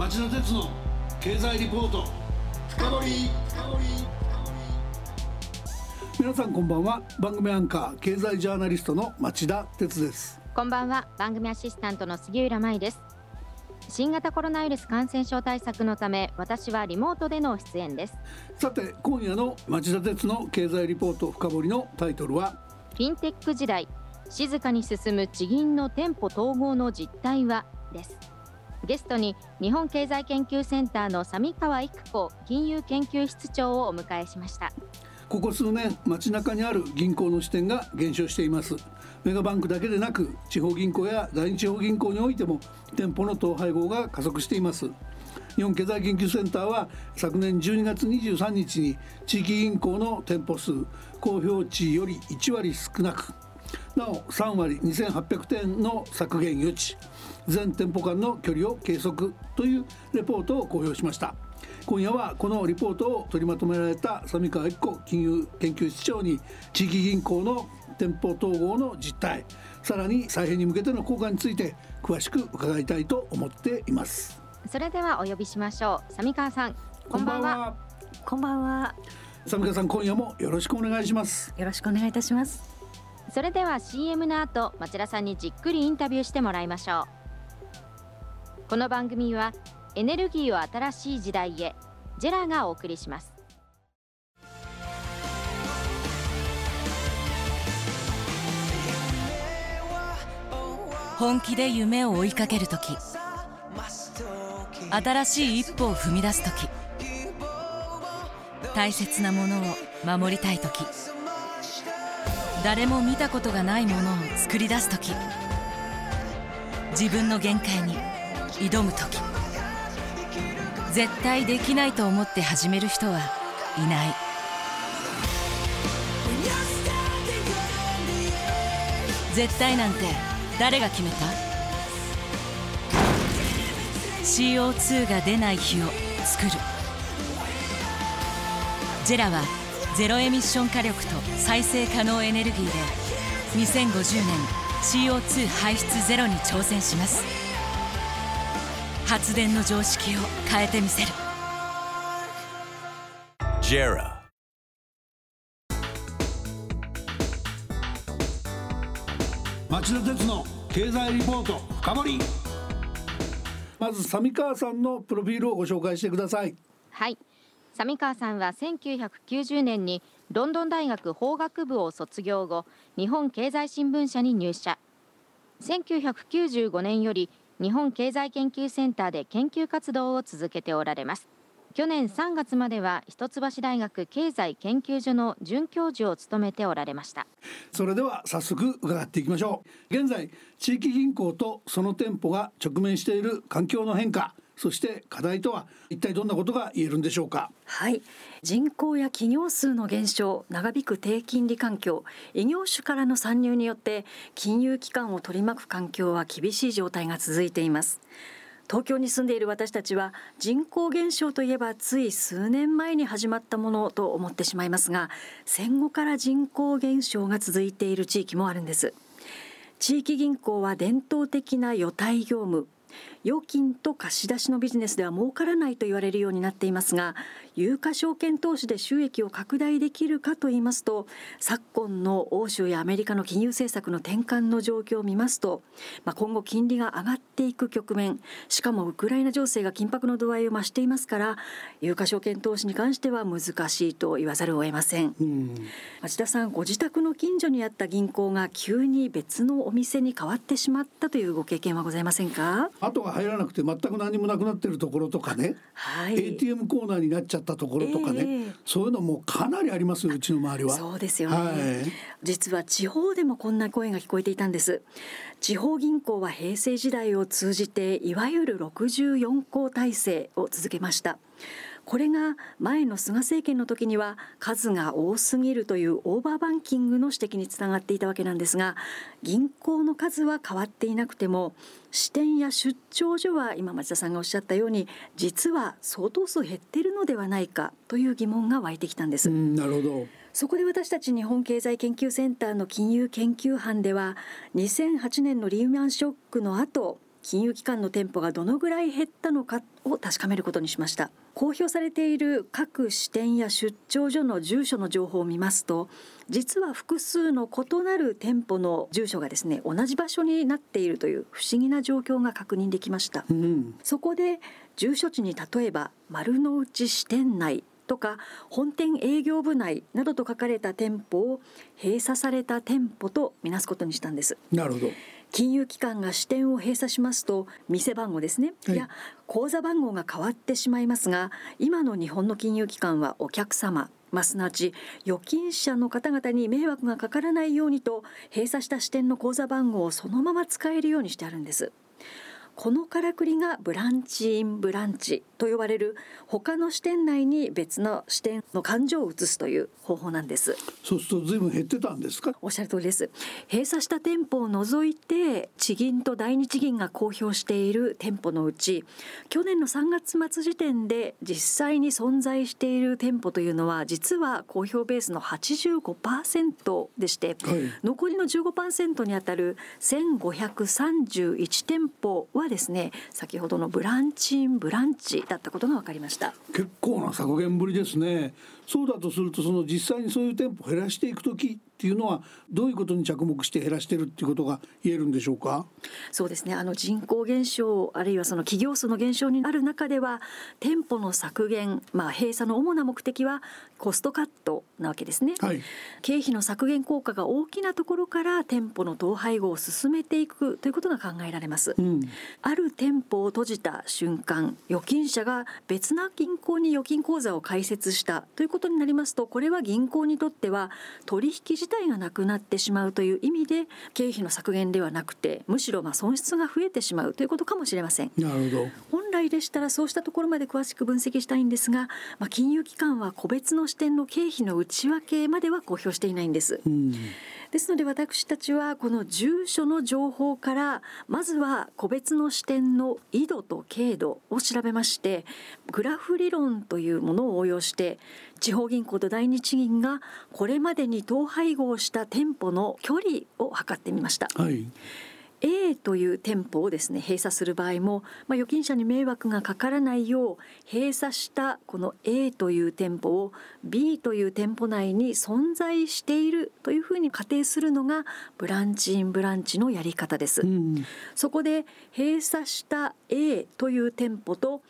町田鉄の経済リポート。深掘皆さんこんばんは。番組アンカー経済ジャーナリストの町田鉄です。こんばんは。番組アシスタントの杉浦舞です。新型コロナウイルス感染症対策のため私はリモートでの出演です。さて今夜の町田鉄の経済リポート深掘りのタイトルは？フィンテック時代静かに進む地銀の店舗統合の実態は？ですゲストに日本経済研究センターの三川育子金融研究室長をお迎えしました。ここ数年街中にある銀行の支店が減少しています。メガバンクだけでなく地方銀行や第二地方銀行においても店舗の統廃合が加速しています。日本経済研究センターは昨年12月23日に地域銀行の店舗数公表値より1割少なくなお3割2800点の削減余地。全店舗間の距離を計測というレポートを公表しました。今夜はこのリポートを取りまとめられた三川一子金融研究室長に地域銀行の店舗統合の実態さらに再編に向けての効果について詳しく伺いたいと思っています。それではお呼びしましょう。三川さんこんばんは。こんばんは。三川さん今夜もよろしくお願いします。よろしくお願いいたします。それでは CM の後町田さんにじっくりインタビューしてもらいましょうこの番組はエネルギーを新しい時代へジェラがお送りします。本気で夢を追いかける時新しい一歩を踏み出す時大切なものを守りたい時誰も見たことがないものを作り出す時自分の限界に挑む時。絶対できないと思って始める人はいない。絶対なんて誰が決めた？CO2 が出ない日を作る。ジェラはゼロエミッション火力と再生可能エネルギーで2050年 CO2 排出ゼロに挑戦します。発電の常識を変えてみせる。JERA. 町田鉄の経済リポート深掘り。まず三川さんのプロフィールをご紹介してください。はい。三川さんは1990年にロンドン大学法学部を卒業後日本経済新聞社に入社。1995年より日本経済研究センターで研究活動を続けておられます。去年3月までは一橋大学経済研究所の准教授を務めておられました。それでは早速伺っていきましょう。現在地域銀行とその店舗が直面している環境の変化。そして課題とは一体どんなことが言えるんでしょうか？はい。人口や企業数の減少長引く低金利環境異業種からの参入によって金融機関を取り巻く環境は厳しい状態が続いています。東京に住んでいる私たちは人口減少といえばつい数年前に始まったものと思ってしまいますが戦後から人口減少が続いている地域もあるんです。地域銀行は伝統的な予貸業務。預金と貸し出しのビジネスでは儲からないと言われるようになっていますが有価証券投資で収益を拡大できるかと言いますと昨今の欧州やアメリカの金融政策の転換の状況を見ますと、まあ、今後金利が上がっていく局面しかもウクライナ情勢が緊迫の度合いを増していますから有価証券投資に関しては難しいと言わざるを得ません、町田さんご自宅の近所にあった銀行が急に別のお店に変わってしまったというご経験はございませんか？後が入らなくて全く何もなくなってるところとかね、はい、ATM コーナーになっちゃったところとかね、えーそういうのもかなりありますようちの周りは。そうですよね、はい。実は地方でもこんな声が聞こえていたんです。地方銀行は平成時代を通じていわゆる64校体制を続けましたこれが前の菅政権の時には数が多すぎるというオーバーバンキングの指摘につながっていたわけなんですが銀行の数は変わっていなくても支店や出張所は今町田さんがおっしゃったように実は相当数減っているのではないかという疑問が湧いてきたんです。うん、なるほど。そこで私たち日本経済研究センターの金融研究班では2008年のリーマンショックの後金融機関の店舗がどのぐらい減ったのかを確かめることにしました。公表されている各支店や出張所の住所の情報を見ますと実は複数の異なる店舗の住所がですね同じ場所になっているという不思議な状況が確認できました、うん、そこで住所地に例えば丸の内支店内とか本店営業部内などと書かれた店舗を閉鎖された店舗とみなすことにしたんです。なるほど金融機関が支店を閉鎖しますと店番号ですね、はい、や口座番号が変わってしまいますが今の日本の金融機関はお客様まあ、すなわち預金者の方々に迷惑がかからないようにと閉鎖した支店の口座番号をそのまま使えるようにしてあるんです。このからくりがブランチインブランチと呼ばれる他の支店内に別の支店の感情を移すという方法なんです。そうすると随分減ってたんですか？おっしゃる通りです。閉鎖した店舗を除いて地銀と第二地銀が公表している店舗のうち去年の3月末時点で実際に存在している店舗というのは実は公表ベースの85%でして、はい、残りの15%にあたる1531店舗はですね先ほどのブランチインブランチだったことが分かりました。結構な削減ぶりですね。そうだとするとその実際にそういう店舗を減らしていく時っていうのはどういうことに着目して減らしてるっていうことが言えるんでしょうか？そうですね。あの人口減少あるいはその企業数の減少にある中では店舗の削減、まあ、閉鎖の主な目的はコストカットなわけですね、はい、経費の削減効果が大きなところから店舗の統廃合を進めていくということが考えられます、うん、ある店舗を閉じた瞬間預金者が別な銀行に預金口座を開設したということになりますとこれは銀行にとっては取引自体がなくなってしまうという意味で経費の削減ではなくてむしろまあ損失が増えてしまうということかもしれません。なるほどでしたらそうしたところまで詳しく分析したいんですが、まあ、金融機関は個別の視点の経費の内訳までは公表していないんです。うんですので私たちはこの住所の情報からまずは個別の視点の緯度と経度を調べましてグラフ理論というものを応用して地方銀行と第二地銀がこれまでに統廃合した店舗の距離を測ってみました。はい A という店舗をですね閉鎖する場合も、まあ、預金者に迷惑がかからないよう閉鎖したこの A という店舗を B という店舗内に存在しているというふうに仮定するのがブランチインブランチのやり方です。うん、そこで閉鎖した A という店舗と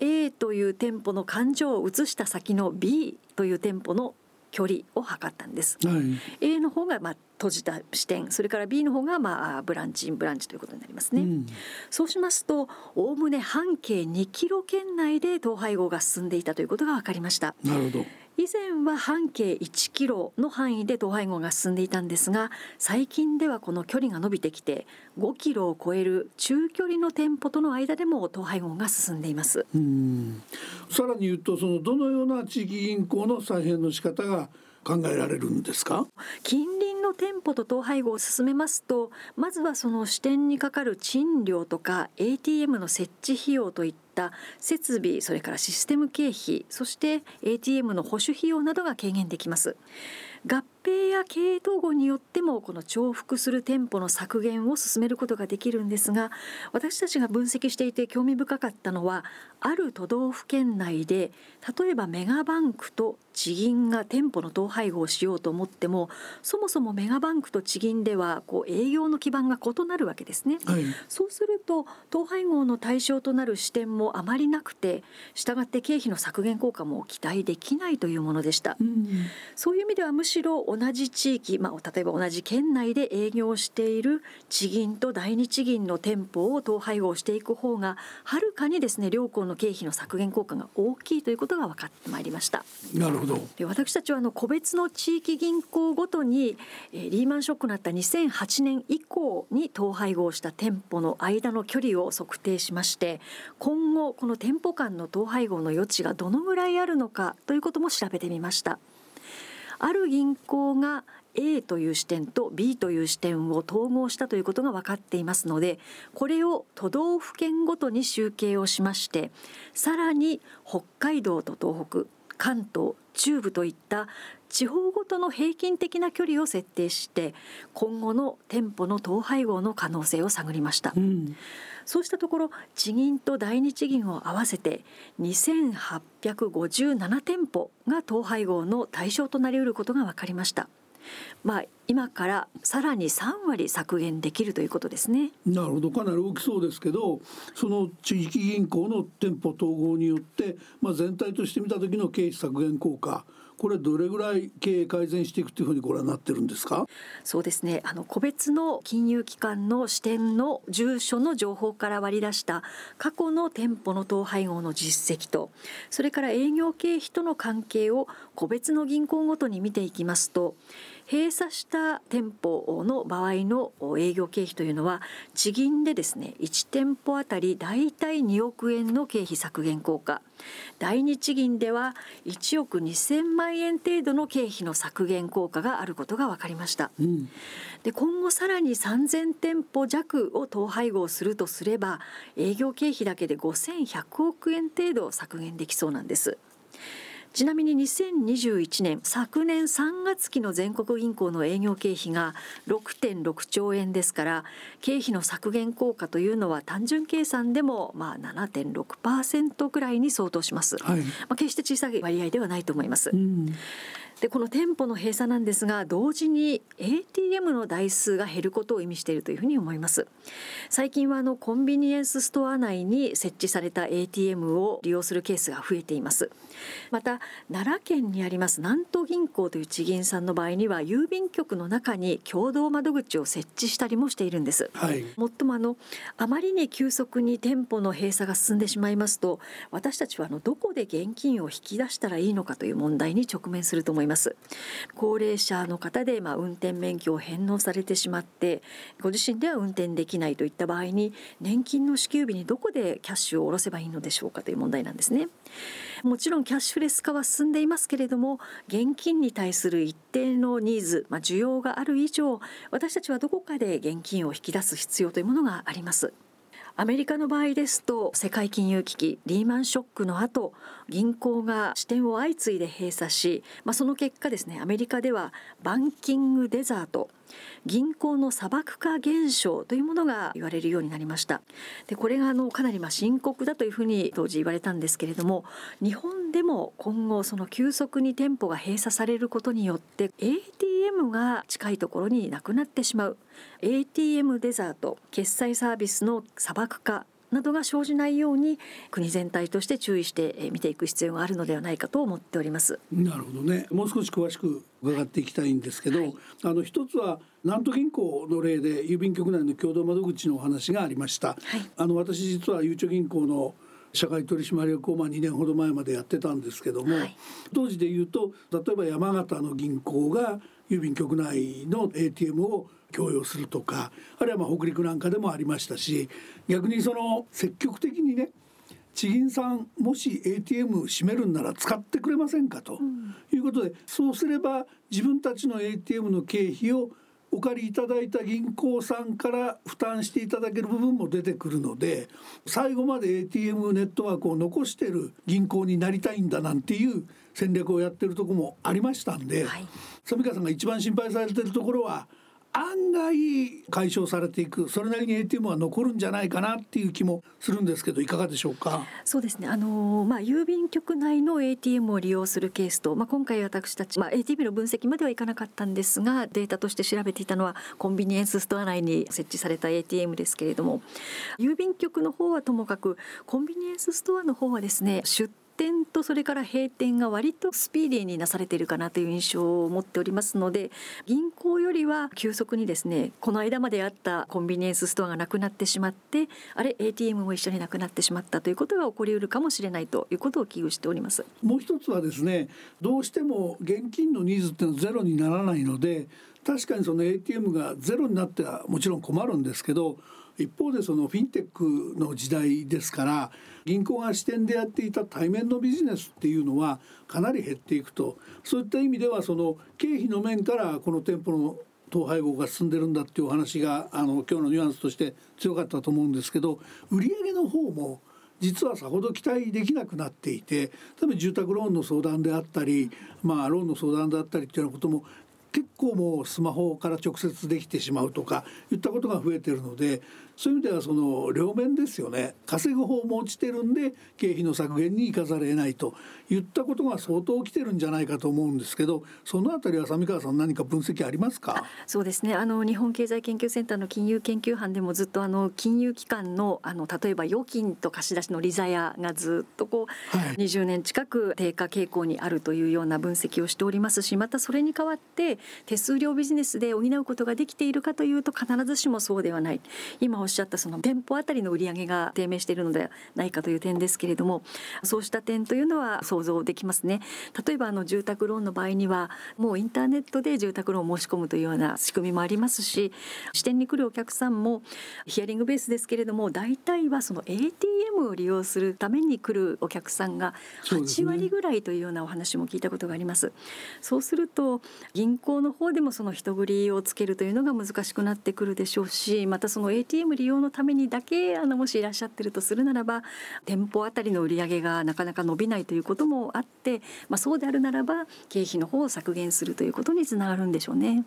A という店舗の感情を移した先の B という店舗の距離を測ったんです。はい、A の方がまあ閉じた視点。それから B の方がまあブランチブランチということになりますね、うん、そうしますとおおむね半径2キロ圏内で統廃合が進んでいたということが分かりました。なるほど以前は半径1キロの範囲で統廃合が進んでいたんですが最近ではこの距離が伸びてきて5キロを超える中距離の店舗との間でも統廃合が進んでいます。さらに言うとそのどのような地域銀行の再編の仕方が考えられるんですか？近隣の店舗と統廃合を進めますとまずはその支店にかかる賃料とか ATM の設置費用といった設備それからシステム経費そして ATM の保守費用などが軽減できます。合併や経営統合によってもこの重複する店舗の削減を進めることができるんですが私たちが分析していて興味深かったのはある都道府県内で例えばメガバンクと地銀が店舗の統廃合をしようと思ってもそもそもメガバンクと地銀ではこう営業の基盤が異なるわけですね、はい、そうすると統廃合の対象となる視点もあまりなくてしたがって経費の削減効果も期待できないというものでした、うん、そういう意味ではむしろ同じ地域、まあ、例えば同じ県内で営業している地銀と第二地銀の店舗を統廃合していく方がはるかにですね両校の経費の削減効果が大きいということが分かってまいりました。なるほど。で私たちはあの個別の地域銀行ごとに、えー、リーマンショックのあった2008年以降に統廃合した店舗の間の距離を測定しまして今後この店舗間の統廃合の余地がどのぐらいあるのかということも調べてみました。ある銀行が A という視点と B という視点を統合したということが分かっていますのでこれを都道府県ごとに集計をしましてさらに北海道と東北関東中部といった地方ごとの平均的な距離を設定して今後の店舗の統廃合の可能性を探りました、うん、そうしたところ地銀と第二地銀を合わせて2857店舗が統廃合の対象となりうることが分かりましたまあ、今からさらに3割削減できるということですね。なるほど。かなり大きそうですけどその地域銀行の店舗統合によって、まあ、全体として見た時の経費削減効果これどれぐらい経営改善していくというふうにご覧になってるんですか？そうですね。あの個別の金融機関の支店の住所の情報から割り出した過去の店舗の統廃合の実績とそれから営業経費との関係を個別の銀行ごとに見ていきますと閉鎖した店舗の場合の営業経費というのは地銀でですね1店舗あたりだいたい2億円の経費削減効果。第二地銀では1億2000万円程度の経費の削減効果があることが分かりました、うん、で今後さらに3000店舗弱を統廃合するとすれば営業経費だけで5100億円程度削減できそうなんですちなみに2021年昨年3月期の全国銀行の営業経費が6.6兆円ですから経費の削減効果というのは単純計算でもまあ7.6%くらいに相当します、はい、まあ、決して小さい割合ではないと思います、うんでこの店舗の閉鎖なんですが同時に ATM の台数が減ることを意味しているというふうに思います。最近はあのコンビニエンスストア内に設置された ATM を利用するケースが増えています。また奈良県にあります南都銀行という地銀さんの場合には郵便局の中に共同窓口を設置したりもしているんです、はい、もっともあのあまりに急速に店舗の閉鎖が進んでしまいますと私たちはあのどこで現金を引き出したらいいのかという問題に直面すると思いますいます。高齢者の方でまあ運転免許を返納されてしまってご自身では運転できないといった場合に年金の支給日にどこでキャッシュを下ろせばいいのでしょうかという問題なんですね。もちろんキャッシュレス化は進んでいますけれども現金に対する一定のニーズ、まあ、需要がある以上私たちはどこかで現金を引き出す必要というものがあります。アメリカの場合ですと世界金融危機リーマンショックの後銀行が支店を相次いで閉鎖し、まあ、その結果ですねアメリカではバンキングデザート銀行の砂漠化現象というものが言われるようになりました。でこれがあのかなりま深刻だというふうに当時言われたんですけれども日本でも今後その急速に店舗が閉鎖されることによって ATM が近いところになくなってしまう。ATM デザート決済サービスの砂漠化などが生じないように国全体として注意して見ていく必要があるのではないかと思っております。なるほどね。もう少し詳しく伺っていきたいんですけど、はい、あの一つは南都銀行の例で郵便局内の共同窓口のお話がありました、はい、あの私実はゆうちょ銀行の社会取締役をまあ2年ほど前までやってたんですけども、はい、当時で言うと例えば山形の銀行が郵便局内の ATM を供与するとかあるいはまあ北陸なんかでもありましたし逆にその積極的にね地銀さんもし ATM 閉めるんなら使ってくれませんかということで、そうすれば自分たちの ATM の経費をお借りいただいた銀行さんから負担していただける部分も出てくるので最後まで ATM ネットワークを残してる銀行になりたいんだなんていう戦略をやってるとこもありましたんで、はい、さんが一番心配されてるところは案外解消されていくそれなりに ATM は残るんじゃないかなっていう気もするんですけどいかがでしょうか？そうですね。あのまあ郵便局内の ATM を利用するケースとまあ今回私たちまあ ATM の分析まではいかなかったんですがデータとして調べていたのはコンビニエンスストア内に設置された ATM ですけれども郵便局の方はともかくコンビニエンスストアの方はですね出店とそれから閉店が割とスピーディーになされているかなという印象を持っておりますので銀行よりは急速にですねこの間まであったコンビニエンスストアがなくなってしまってあれ ATM も一緒になくなってしまったということが起こりうるかもしれないということを危惧しております。もう一つはですねどうしても現金のニーズっていうのはゼロにならないので確かにその ATM がゼロになってはもちろん困るんですけど一方でそのフィンテックの時代ですから銀行が支店でやっていた対面のビジネスっていうのはかなり減っていくと。そういった意味ではその経費の面からこの店舗の統廃合が進んでるんだっていうお話があの今日のニュアンスとして強かったと思うんですけど売上の方も実はさほど期待できなくなっていて例えば住宅ローンの相談であったり、まあ、ローンの相談であったりっていうようなことも結構もうスマホから直接できてしまうとかいったことが増えてるのでそういう意味ではその両面ですよね。稼ぐ方も落ちてるんで経費の削減に行かざるを得ないといったことが相当起きてるんじゃないかと思うんですけどそのあたりは三川さん何か分析ありますか？そうですね。あの日本経済研究センターの金融研究班でもずっとあの金融機関のあの例えば預金と貸し出しの利ざやがずっとこう、はい、20年近く低下傾向にあるというような分析をしておりますしまたそれに代わって手数料ビジネスで補うことができているかというと必ずしもそうではない。今おっしゃったその店舗あたりの売り上げが低迷しているのではないかという点ですけれどもそうした点というのは想像できますね例えばあの住宅ローンの場合にはもうインターネットで住宅ローンを申し込むというような仕組みもありますし支店に来るお客さんもヒアリングベースですけれども大体はその ATM を利用するために来るお客さんが8割ぐらいというようなお話も聞いたことがあります。そうすると銀行の方でもその人繰りをつけるというのが難しくなってくるでしょうしまたその ATM 利用のためにだけあのもしいらっしゃってるとするならば店舗あたりの売り上げがなかなか伸びないということもあって、まあ、そうであるならば経費の方を削減するということにつながるんでしょうね。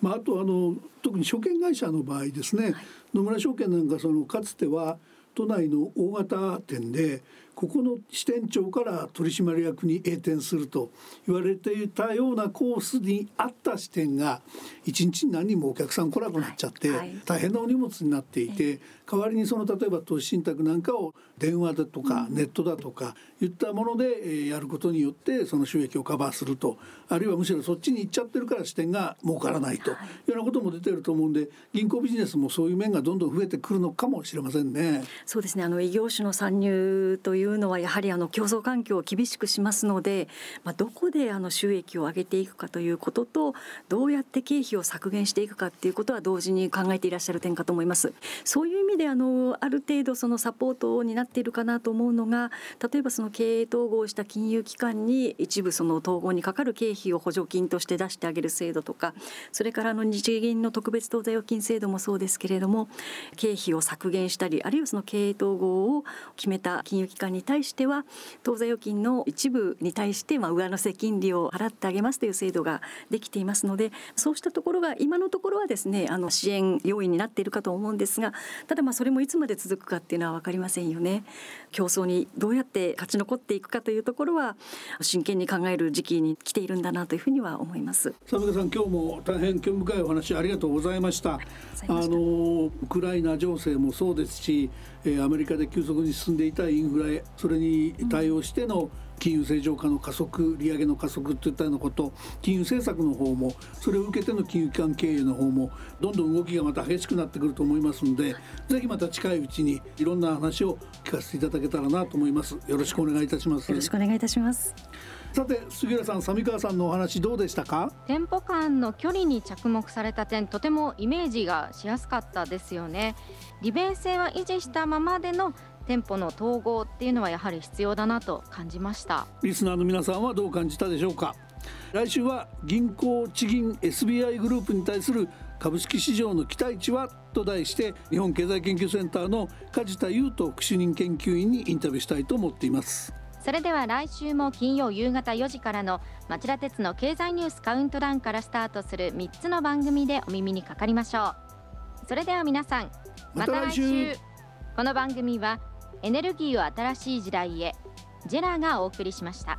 まあ、あとあの特に証券会社の場合ですね、はい、野村証券なんかそのかつては都内の大型店でここの支店長から取締役に栄転すると言われていたようなコースにあった支店が一日に何人もお客さん来なくなっちゃって、大変なお荷物になっていて、代わりにその例えば投資信託なんかを電話だとかネットだとかいったものでやることによってその収益をカバーするとあるいはむしろそっちに行っちゃってるから支店が儲からないというようなことも出てると思うんで銀行ビジネスもそういう面がどんどん増えてくるのかもしれませんね。そうですね。あの異業種の参入といういうのはやはりあの競争環境を厳しくしますので、まあ、どこであの収益を上げていくかということとどうやって経費を削減していくかっていうことは同時に考えていらっしゃる点かと思います。そういう意味であのある程度そのサポートになっているかなと思うのが例えばその経営統合した金融機関に一部その統合にかかる経費を補助金として出してあげる制度とかそれからあの日銀の特別当座預金制度もそうですけれども経費を削減したりあるいはその経営統合を決めた金融機関に対しては当座預金の一部に対してまあ上乗せ金利を払ってあげますという制度ができていますのでそうしたところが今のところはですねあの支援要因になっているかと思うんですがただまあそれもいつまで続くかっていうのは分かりませんよね。競争にどうやって勝ち残っていくかというところは真剣に考える時期に来ているんだなというふうには思います。さん今日も大変興味深いお話ありがとうございました。あのウクライナ情勢もそうですし、アメリカで急速に進んでいたインフレそれに対応しての、金融正常化の加速利上げの加速といったようなこと金融政策の方もそれを受けての金融機関経営の方もどんどん動きがまた激しくなってくると思いますのでぜひまた近いうちにいろんな話を聞かせていただけたらなと思います。よろしくお願いいたします。よろしくお願いいたします。さて杉浦さん三川さんのお話どうでしたか？店舗間の距離に着目された点とてもイメージがしやすかったですよね。利便性は維持したままでの店舗の統合っていうのはやはり必要だなと感じました。リスナーの皆さんはどう感じたでしょうか。来週は銀行地銀 SBI グループに対する株式市場の期待値は？と題して日本経済研究センターの梶田優斗副主任研究員にインタビューしたいと思っています。それでは来週も金曜夕方4時からの町田鉄の経済ニュースカウントダウンからスタートする3つの番組でお耳にかかりましょう。それでは皆さんまた来週。この番組はエネルギーを新しい時代へジェラがお送りしました。